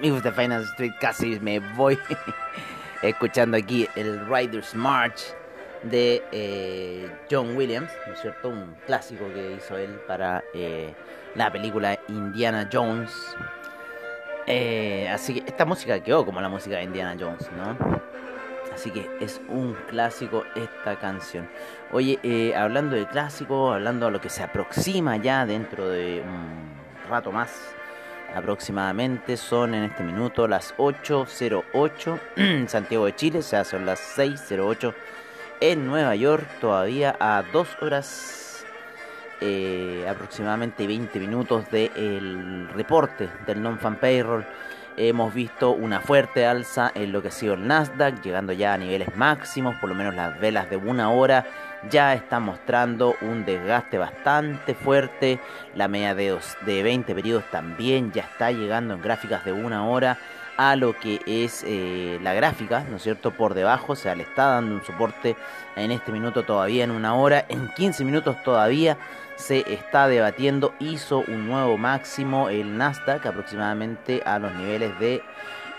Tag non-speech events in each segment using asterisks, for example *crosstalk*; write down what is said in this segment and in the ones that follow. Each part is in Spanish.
Amigos de Finance Street, casi me voy *laughs* escuchando aquí el Riders March de eh, John Williams, ¿no es cierto? Un clásico que hizo él para eh, la película Indiana Jones. Eh, así que esta música quedó como la música de Indiana Jones, ¿no? Así que es un clásico esta canción. Oye, hablando de clásico, hablando de lo que se aproxima ya dentro de un rato más aproximadamente son en este minuto las 8.08 en *clears throat* Santiago de Chile, o sea, son las 6.08 en Nueva York, todavía a 2 horas eh, aproximadamente 20 minutos del reporte del non-fan payroll. Hemos visto una fuerte alza en lo que ha sido el Nasdaq, llegando ya a niveles máximos, por lo menos las velas de una hora ya está mostrando un desgaste bastante fuerte. La media de, de 20 periodos también ya está llegando en gráficas de una hora a lo que es eh, la gráfica, ¿no es cierto? Por debajo, o sea, le está dando un soporte en este minuto todavía en una hora, en 15 minutos todavía se está debatiendo, hizo un nuevo máximo el Nasdaq aproximadamente a los niveles de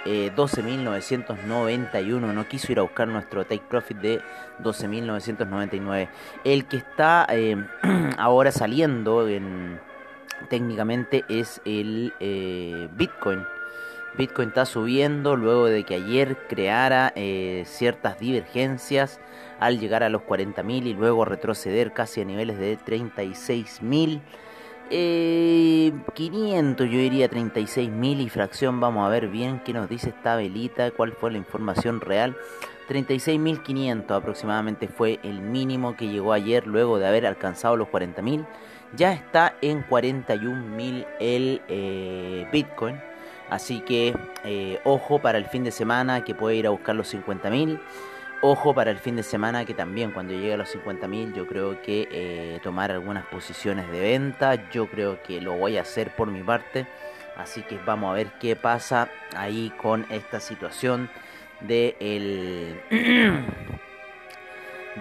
12.991. Eh, no quiso ir a buscar nuestro take profit de 12.999. El que está eh, *clears throat* ahora saliendo en, técnicamente es el eh, Bitcoin. Bitcoin está subiendo luego de que ayer creara ciertas divergencias al llegar a los 40.000 y luego retroceder casi a niveles de 36.000. Eh, 500, yo diría 36.000 y fracción. Vamos a ver bien qué nos dice esta velita, cuál fue la información real. 36.500 aproximadamente fue el mínimo que llegó ayer luego de haber alcanzado los 40.000. Ya está en 41.000 el eh, Bitcoin. Así que eh, ojo para el fin de semana que puede ir a buscar los 50.000. Ojo para el fin de semana que también cuando llegue a los 50.000 yo creo que eh, tomar algunas posiciones de venta. Yo creo que lo voy a hacer por mi parte. Así que vamos a ver qué pasa ahí con esta situación de el, *clears throat*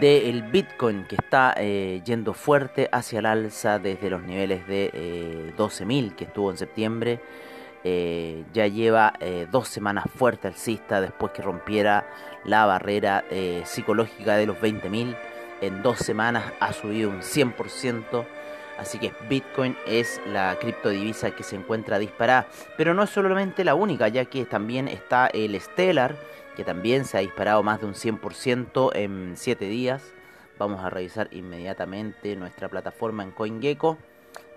de el Bitcoin que está eh, yendo fuerte hacia el alza desde los niveles de eh, 12.000 que estuvo en septiembre eh, ya lleva dos semanas fuerte alcista después que rompiera la barrera eh, psicológica de los 20.000. En dos semanas ha subido un 100%. Así que Bitcoin es la criptodivisa que se encuentra disparada. Pero no es solamente la única, ya que también está el Stellar, que también se ha disparado más de un 100% en 7 días. Vamos a revisar inmediatamente nuestra plataforma en CoinGecko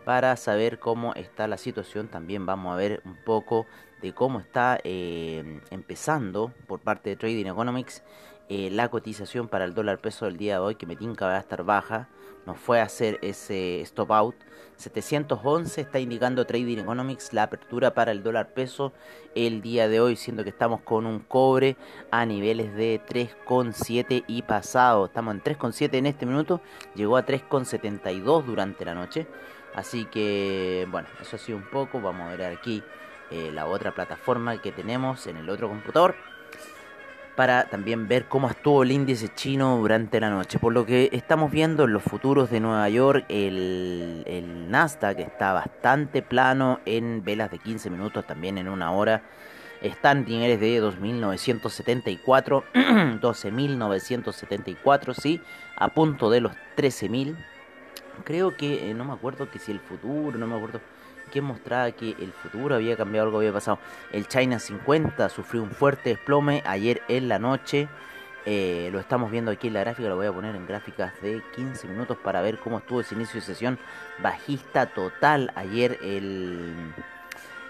para saber cómo está la situación. También vamos a ver un poco de cómo está eh, empezando por parte de Trading Economics eh, la cotización para el dólar peso del día de hoy, que me tinca va a estar baja. Nos fue a hacer ese stop out. 711 está indicando Trading Economics la apertura para el dólar peso el día de hoy, siendo que estamos con un cobre a niveles de 3,7 y pasado. Estamos en 3,7 en este minuto, llegó a 3,72 durante la noche. Así que, bueno, eso ha sido un poco. Vamos a ver aquí eh, la otra plataforma que tenemos en el otro computador. Para también ver cómo estuvo el índice chino durante la noche. Por lo que estamos viendo en los futuros de Nueva York, el, el Nasdaq está bastante plano en velas de 15 minutos, también en una hora. Están niveles de 2.974, 12.974, *clears throat* sí, a punto de los 13.000 creo que, eh, no me acuerdo que si el futuro, no me acuerdo que mostraba que el futuro había cambiado, algo había pasado. El China 50 sufrió un fuerte desplome ayer en la noche. Eh, lo estamos viendo aquí en la gráfica, lo voy a poner en gráficas de 15 minutos para ver cómo estuvo ese inicio de sesión bajista total ayer el,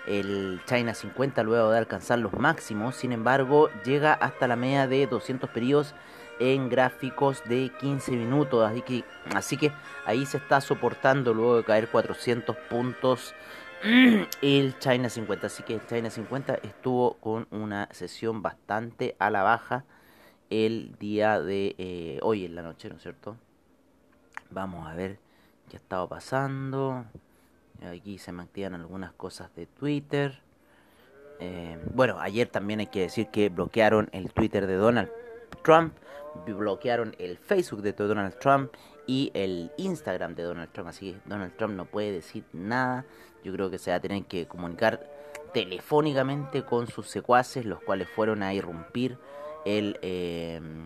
el China 50 luego de alcanzar los máximos, sin embargo llega hasta la media de 200 periodos en gráficos de 15 minutos. Así que, así que ahí se está soportando luego de caer 400 puntos *clears throat* el China 50. Así que el China 50 estuvo con una sesión bastante a la baja el día de eh, hoy en la noche, ¿no es cierto? Vamos a ver qué ha estado pasando. Aquí se me activan algunas cosas de Twitter. Eh, bueno, ayer también hay que decir que bloquearon el Twitter de Donald Trump bloquearon el Facebook de Donald Trump y el Instagram de Donald Trump. Así que Donald Trump no puede decir nada. Yo creo que se va a tener que comunicar telefónicamente con sus secuaces, los cuales fueron a irrumpir el, em,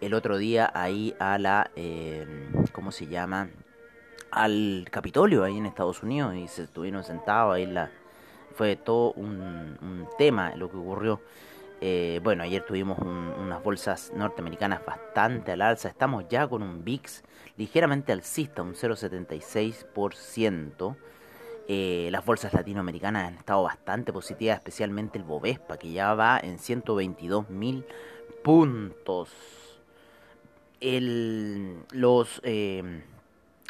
el otro día ahí a la, eh, ¿cómo se llama? Al Capitolio ahí en Estados Unidos y se estuvieron sentados ahí. La, fue todo un, un tema lo que ocurrió. Eh, bueno, ayer tuvimos unas bolsas norteamericanas bastante al alza. Estamos ya con un VIX ligeramente alcista, un 0,76%. Eh, las bolsas latinoamericanas han estado bastante positivas, especialmente el Bovespa, que ya va en 122 mil puntos. los, eh,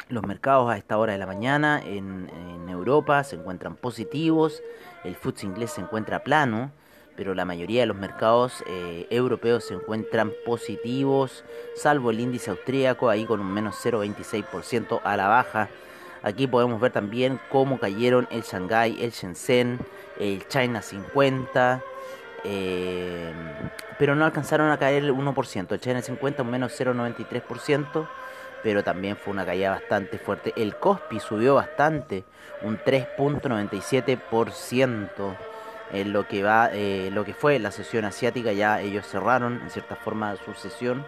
los mercados a esta hora de la mañana en, Europa se encuentran positivos. El FTSE inglés se encuentra plano pero la mayoría de los mercados eh, europeos se encuentran positivos, salvo el índice austríaco, ahí con un menos 0,26% a la baja. Aquí podemos ver también cómo cayeron el Shanghai, el Shenzhen, el China 50, eh, pero no alcanzaron a caer el 1%. El China 50 un menos 0,93%, pero también fue una caída bastante fuerte. El Kospi subió bastante, un 3.97% en lo que va eh, lo que fue la sesión asiática ya ellos cerraron en cierta forma su sesión.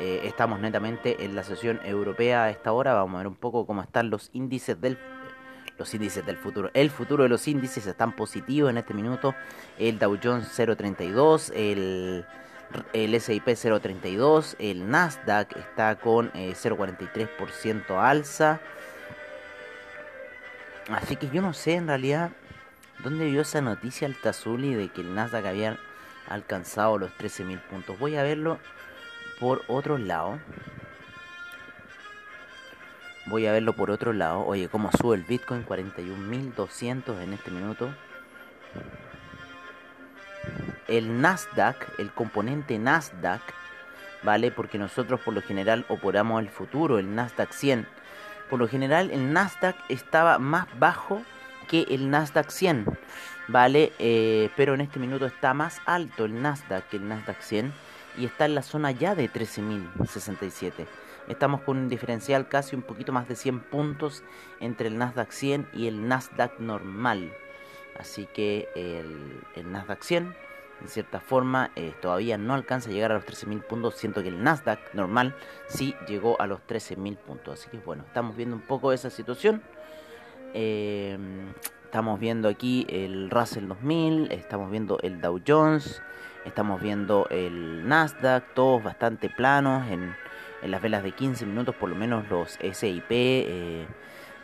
Eh, estamos netamente en la sesión europea a esta hora. Vamos a ver un poco cómo están los índices del los índices del futuro. El futuro de los índices están positivos en este minuto. El Dow Jones 032 el el S&P 0.32, el Nasdaq está con 0.43% eh, alza. Así que yo no sé en realidad ¿Dónde vio esa noticia el Tazuli de que el Nasdaq había alcanzado los 13.000 puntos? Voy a verlo por otro lado. Voy a verlo por otro lado. Oye, cómo sube el Bitcoin 41.200 en este minuto. El Nasdaq, el componente Nasdaq, ¿vale? Porque nosotros por lo general operamos el futuro, el Nasdaq 100. Por lo general el Nasdaq estaba más bajo que el Nasdaq 100, ¿vale? Eh, pero en este minuto está más alto el Nasdaq que el Nasdaq 100 y está en la zona ya de 13.067. Estamos con un diferencial casi un poquito más de 100 puntos entre el Nasdaq 100 y el Nasdaq normal. Así que el, Nasdaq 100 en cierta forma eh, todavía no alcanza a llegar a los 13.000 puntos. Siento que el Nasdaq normal sí llegó a los 13.000 puntos. Así que bueno, estamos viendo un poco esa situación. Em, estamos viendo aquí el Russell 2000, estamos viendo el Dow Jones, estamos viendo el Nasdaq, todos bastante planos en, las velas de 15 minutos, por lo menos los SIP, eh,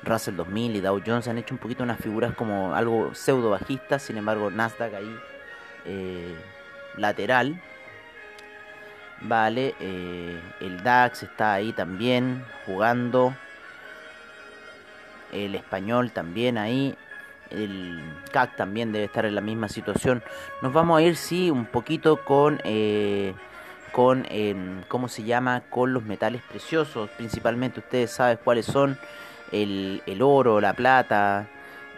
Russell 2000 y Dow Jones han hecho un poquito unas figuras como algo pseudo bajistas, sin embargo Nasdaq ahí eh, lateral. Vale, eh, el DAX está ahí también jugando el español también ahí, el CAC también debe estar en la misma situación. Nos vamos a ir, sí, un poquito con, eh, con em, ¿cómo se llama? Con los metales preciosos, principalmente ustedes saben cuáles son, el, el oro, la plata,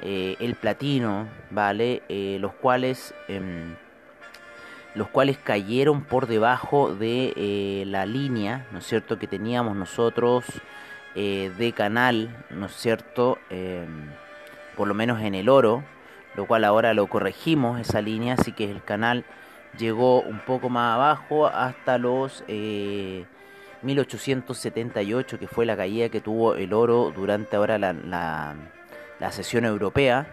eh, el platino, ¿vale? Eh, los cuales... Em, los cuales cayeron por debajo de la línea, ¿no es cierto?, que teníamos nosotros eh, de canal, ¿no es cierto? Em, por lo menos en el oro, lo cual ahora lo corregimos esa línea, así que el canal llegó un poco más abajo hasta los 1878, eh, que fue la caída que tuvo el oro durante ahora la, la sesión europea,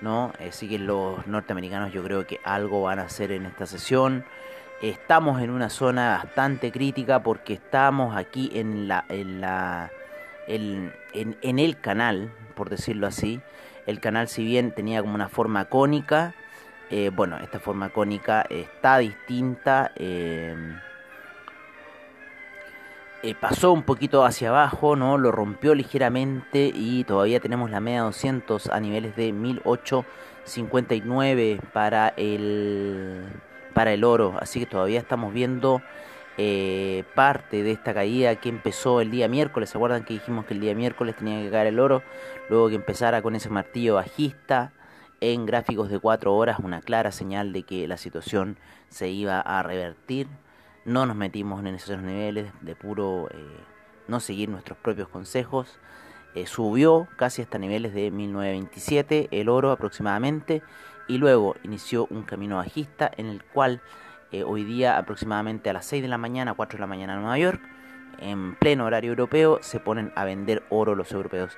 ¿no? Así que los norteamericanos yo creo que algo van a hacer en esta sesión. Estamos en una zona bastante crítica porque estamos aquí en la, en la en, en, el canal, por decirlo así. El canal si bien tenía como una forma cónica, eh, bueno, esta forma cónica está distinta. Eh, eh, pasó un poquito hacia abajo, ¿no? Lo rompió ligeramente y todavía tenemos la media 200 a niveles de 1859 para el para el oro, así que todavía estamos viendo eh, parte de esta caída que empezó el día miércoles. ¿Se acuerdan que dijimos que el día miércoles tenía que caer el oro? Luego que empezara con ese martillo bajista en gráficos de 4 horas, una clara señal de que la situación se iba a revertir no nos metimos en esos niveles de puro eh, no seguir nuestros propios consejos. Eh, subió casi hasta niveles de 1927 el oro aproximadamente y luego inició un camino bajista en el cual eh, hoy día aproximadamente a las 6 de la mañana, 4 de la mañana en Nueva York, en pleno horario europeo, se ponen a vender oro los europeos.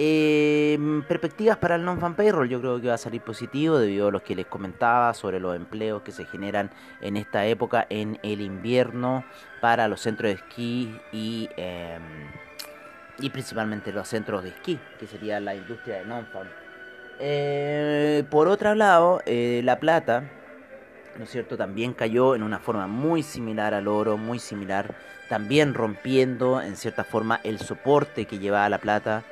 Eh, perspectivas para el non-fan payroll, yo creo que va a salir positivo debido a lo que les comentaba sobre los empleos que se generan en esta época en el invierno para los centros de esquí y, em, y principalmente los centros de esquí, que sería la industria de non-fan. Eh, por otro lado, la plata, ¿no cierto? También cayó en una forma muy similar al oro, muy similar, también rompiendo en cierta forma el soporte que llevaba la plata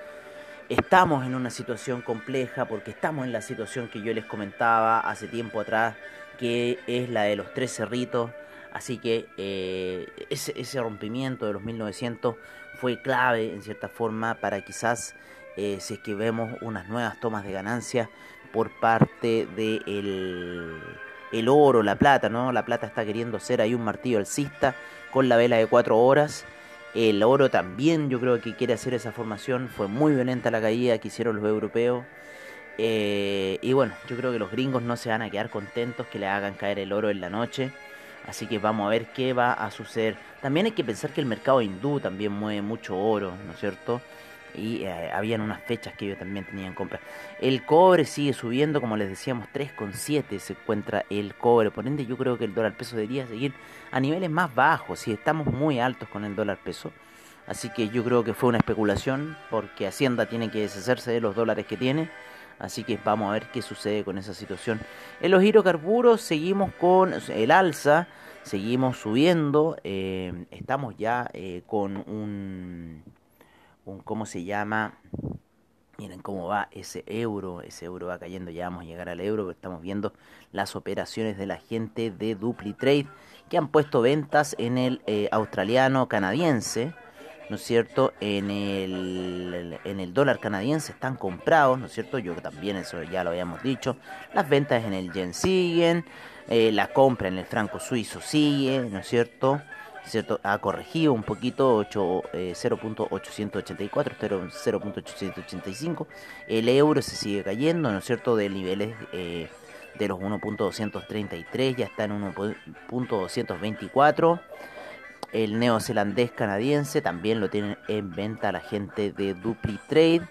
estamos en una situación compleja porque estamos en la situación que yo les comentaba hace tiempo atrás, que es la de los tres cerritos. Así que eh, ese, rompimiento de los 1900 fue clave en cierta forma para quizás eh, si es que vemos unas nuevas tomas de ganancia por parte del de el oro, la plata, ¿no? La plata está queriendo ser ahí un martillo alcista con la vela de cuatro horas el oro también yo creo que quiere hacer esa formación. Fue muy violenta la caída que hicieron los europeos. Eh, y bueno, yo creo que los gringos no se van a quedar contentos que le hagan caer el oro en la noche. Así que vamos a ver qué va a suceder. También hay que pensar que el mercado hindú también mueve mucho oro, ¿no es cierto? Y eh, habían unas fechas que ellos también tenían compra. El cobre sigue subiendo, como les decíamos, 3,7 se encuentra el cobre. Por ende, yo creo que el dólar peso debería seguir a niveles más bajos, si estamos muy altos con el dólar peso. Así que yo creo que fue una especulación, porque Hacienda tiene que deshacerse de los dólares que tiene. Así que vamos a ver qué sucede con esa situación. En los hidrocarburos seguimos con el alza, seguimos subiendo. Eh, estamos ya eh, con un cómo se llama. Miren cómo va ese euro, ese euro va cayendo, ya vamos a llegar al euro, estamos viendo las operaciones de la gente de DupliTrade que han puesto ventas en el eh, australiano canadiense, ¿no es cierto? En el, en el dólar canadiense están comprados, ¿no es cierto? Yo también eso ya lo habíamos dicho. Las ventas en el yen siguen, eh, la compra en el franco suizo sigue, ¿no es cierto? ¿Cierto? Ha corregido un poquito 0.884, eh, 0.885. El euro se sigue cayendo, ¿no es cierto? De niveles eh, de los 1.233, ya está en 1.224. El neozelandés canadiense también lo tienen en venta la gente de Dupli Trade.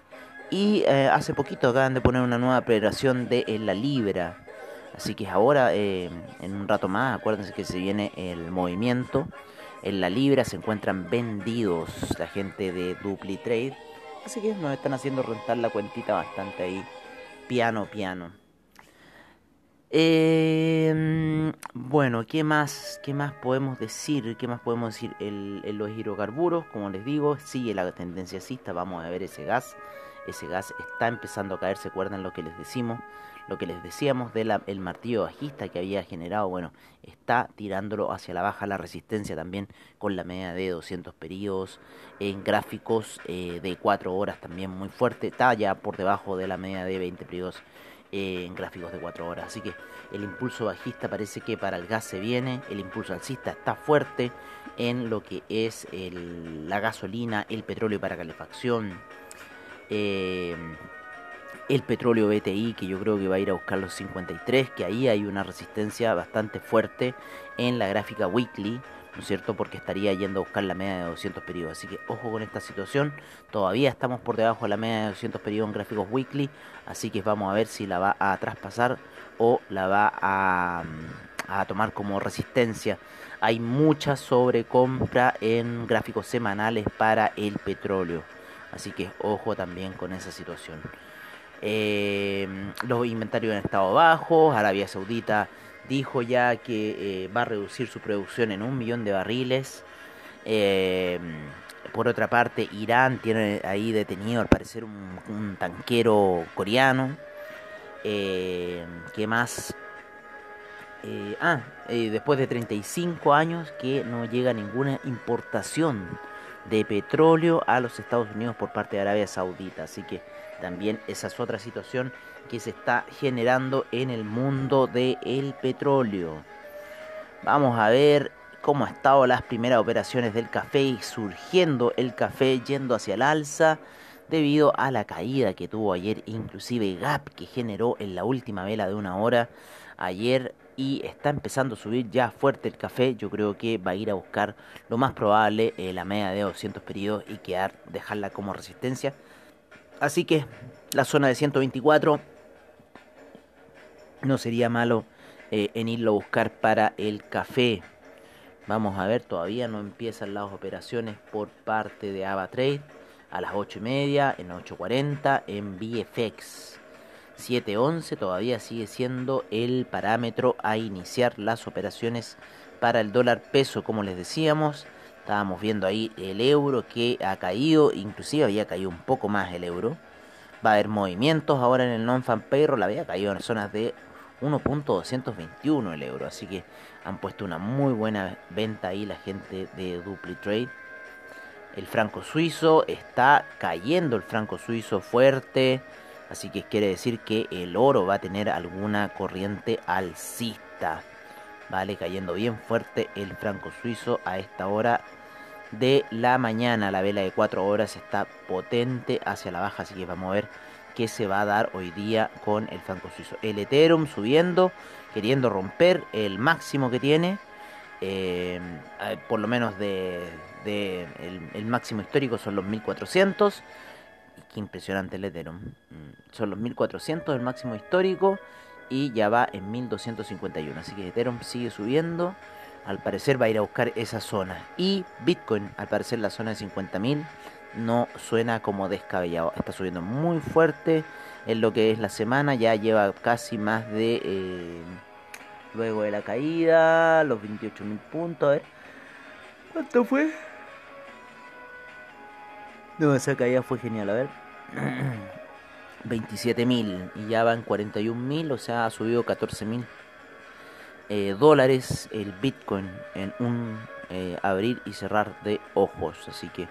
Y eh, hace poquito acaban de poner una nueva operación de la libra. Así que ahora, en un rato más, acuérdense que se viene el movimiento en la libra se encuentran vendidos la gente de DupliTrade. Así que nos están haciendo rentar la cuentita bastante ahí, piano, piano. Em, bueno, ¿qué más, ¿qué más podemos decir? ¿Qué más podemos decir? Los hidrocarburos, como les digo, sigue la tendencia alcista. Vamos a ver ese gas. Ese gas está empezando a caer, ¿se acuerdan lo que les decimos? Lo que les decíamos del el martillo bajista que había generado, bueno, está tirándolo hacia la baja la resistencia también con la media de 200 periodos en gráficos eh, de 4 horas también muy fuerte, está ya por debajo de la media de 20 periodos eh, en gráficos de 4 horas, así que el impulso bajista parece que para el gas se viene, el impulso alcista está fuerte en lo que es la gasolina, el petróleo para calefacción, eh, el petróleo BTI, que yo creo que va a ir a buscar los 53, que ahí hay una resistencia bastante fuerte en la gráfica weekly, ¿no es cierto? Porque estaría yendo a buscar la media de 200 periodos. Así que ojo con esta situación. Todavía estamos por debajo de la media de 200 periodos en gráficos weekly. Así que vamos a ver si la va a traspasar o la va a, a tomar como resistencia. Hay mucha sobrecompra en gráficos semanales para el petróleo. Así que ojo también con esa situación. Eh, los inventarios han estado bajos. Arabia Saudita dijo ya que eh, va a reducir su producción en un millón de barriles. Eh, por otra parte, Irán tiene ahí detenido al parecer un, tanquero coreano. Eh, ¿Qué más? ah, después de 35 años que no llega ninguna importación de petróleo a los Estados Unidos por parte de Arabia Saudita. Así que también esa es otra situación que se está generando en el mundo del petróleo. Vamos a ver cómo han estado las primeras operaciones del café y surgiendo el café yendo hacia el alza debido a la caída que tuvo ayer, inclusive gap que generó en la última vela de una hora ayer y está empezando a subir ya fuerte el café. Yo creo que va a ir a buscar lo más probable eh, la media de 200 periodos y quedar, dejarla como resistencia. Así que la zona de 124 no sería malo eh, en irlo a buscar para el café. Vamos a ver, todavía no empiezan las operaciones por parte de AvaTrade a las 8 y media, en 8.40 en VFX. 7.11 todavía sigue siendo el parámetro a iniciar las operaciones para el dólar peso, como les decíamos. Estábamos viendo ahí el euro que ha caído, inclusive había caído un poco más el euro. Va a haber movimientos ahora en el non-fan payroll, había caído en zonas de 1.221 el euro. Así que han puesto una muy buena venta ahí la gente de DupliTrade. El franco suizo está cayendo, el franco suizo fuerte. Así que quiere decir que el oro va a tener alguna corriente alcista. Vale, cayendo bien fuerte el franco suizo a esta hora de la mañana. La vela de 4 horas está potente hacia la baja. Así que vamos a ver que se va a dar hoy día con el franco suizo. El Ethereum subiendo, queriendo romper el máximo que tiene, eh, por lo menos de, el, máximo histórico son los 1400. Qué impresionante el Ethereum. Mm, son los 1400 el máximo histórico y ya va en 1251. Así que Ethereum sigue subiendo. Al parecer va a ir a buscar esa zona. Y Bitcoin, al parecer la zona de 50.000 no suena como descabellado. Está subiendo muy fuerte en lo que es la semana. Ya lleva casi más de... Eh, luego de la caída, los 28.000 puntos. A. ¿Cuánto fue? No, esa caída fue genial. A ver. *clears throat* 27.000 y ya van 41.000, o sea, ha subido 14.000 eh, dólares el Bitcoin en un eh, abrir y cerrar de ojos. Así que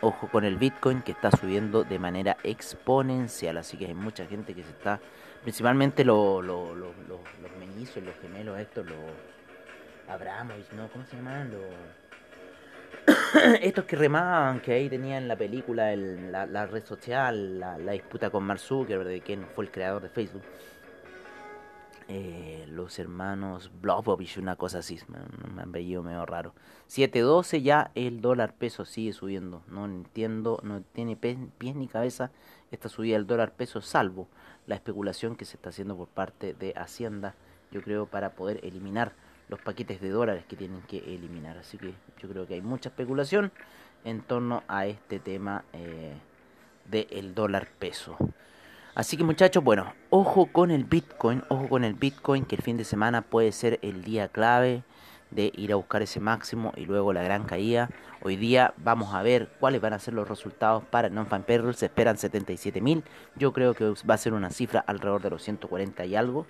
ojo con el Bitcoin que está subiendo de manera exponencial. Así que hay mucha gente que se está, principalmente los mellizos, los gemelos, estos, los Abramovich, ¿no? ¿Cómo se llaman? *coughs* estos que remaban, que ahí tenían la película, la, red social, la, disputa con Mark Zuckerberg, de quién fue el creador de Facebook. Eh, los hermanos Blobovich, una cosa así, han veído medio raro. 7.12 ya el dólar peso sigue subiendo. No entiendo, no tiene pies ni cabeza esta subida del dólar peso, salvo la especulación que se está haciendo por parte de Hacienda, yo creo, para poder eliminar los paquetes de dólares que tienen que eliminar. Así que yo creo que hay mucha especulación en torno a este tema eh, del dólar peso. Así que muchachos, bueno, ojo con el Bitcoin, ojo con el Bitcoin, que el fin de semana puede ser el día clave de ir a buscar ese máximo y luego la gran caída. Hoy día vamos a ver cuáles van a ser los resultados para non-fan. Se esperan 77.000. Yo creo que va a ser una cifra alrededor de los 140 y algo.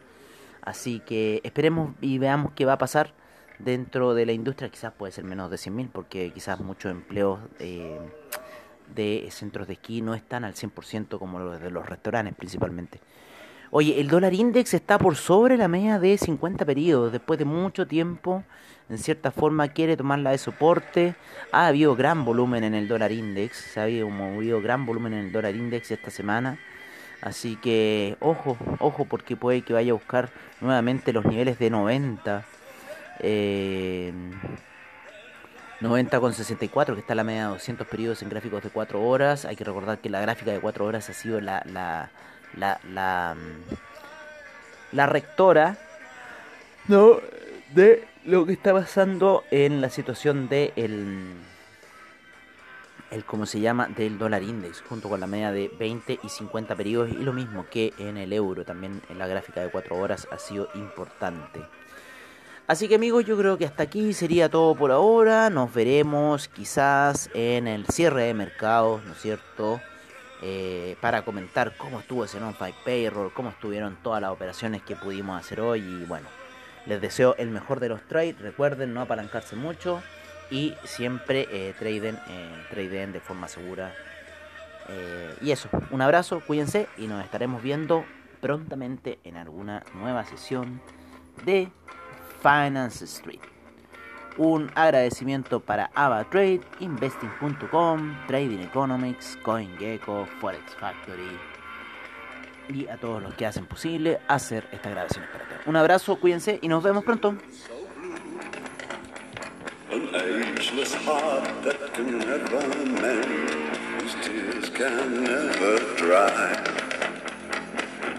Así que esperemos y veamos qué va a pasar dentro de la industria. Quizás puede ser menos de 100.000 porque quizás muchos empleos... Eh, de centros de esquí no están al 100% como los de los restaurantes principalmente. Oye, el dólar index está por sobre la media de 50 periodos. Después de mucho tiempo, en cierta forma quiere tomarla de soporte. Ha habido gran volumen en el dólar index. Se ha habido movido gran volumen en el dólar index esta semana. Así que ojo, ojo porque puede que vaya a buscar nuevamente los niveles de 90. Eh, 90,64 que está la media de 200 periodos en gráficos de 4 horas. Hay que recordar que la gráfica de 4 horas ha sido la, la, la, mm, la rectora ¿no? de lo que está pasando en la situación de el, el cómo se llama del dólar index junto con la media de 20 y 50 periodos y lo mismo que en el euro también en la gráfica de 4 horas ha sido importante. Así que amigos, yo creo que hasta aquí sería todo por ahora. Nos veremos quizás en el cierre de mercados, ¿no es cierto? Eh, para comentar cómo estuvo ese non-fight payroll, cómo estuvieron todas las operaciones que pudimos hacer hoy y bueno, les deseo el mejor de los trades. Recuerden no apalancarse mucho y siempre eh, traden, eh, de forma segura. Eh, y eso, un abrazo, cuídense y nos estaremos viendo prontamente en alguna nueva sesión de Finance Street. Un agradecimiento para AvaTrade, Investing.com, Trading Economics, CoinGecko, Forex Factory y a todos los que hacen posible hacer esta grabación. Un abrazo, cuídense y nos vemos pronto.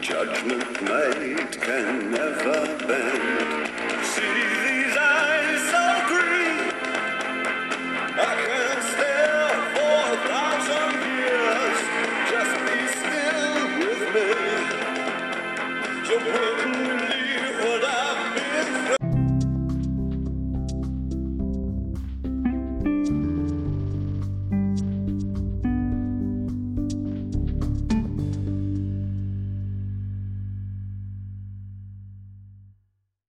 Judgment made can never bend. see.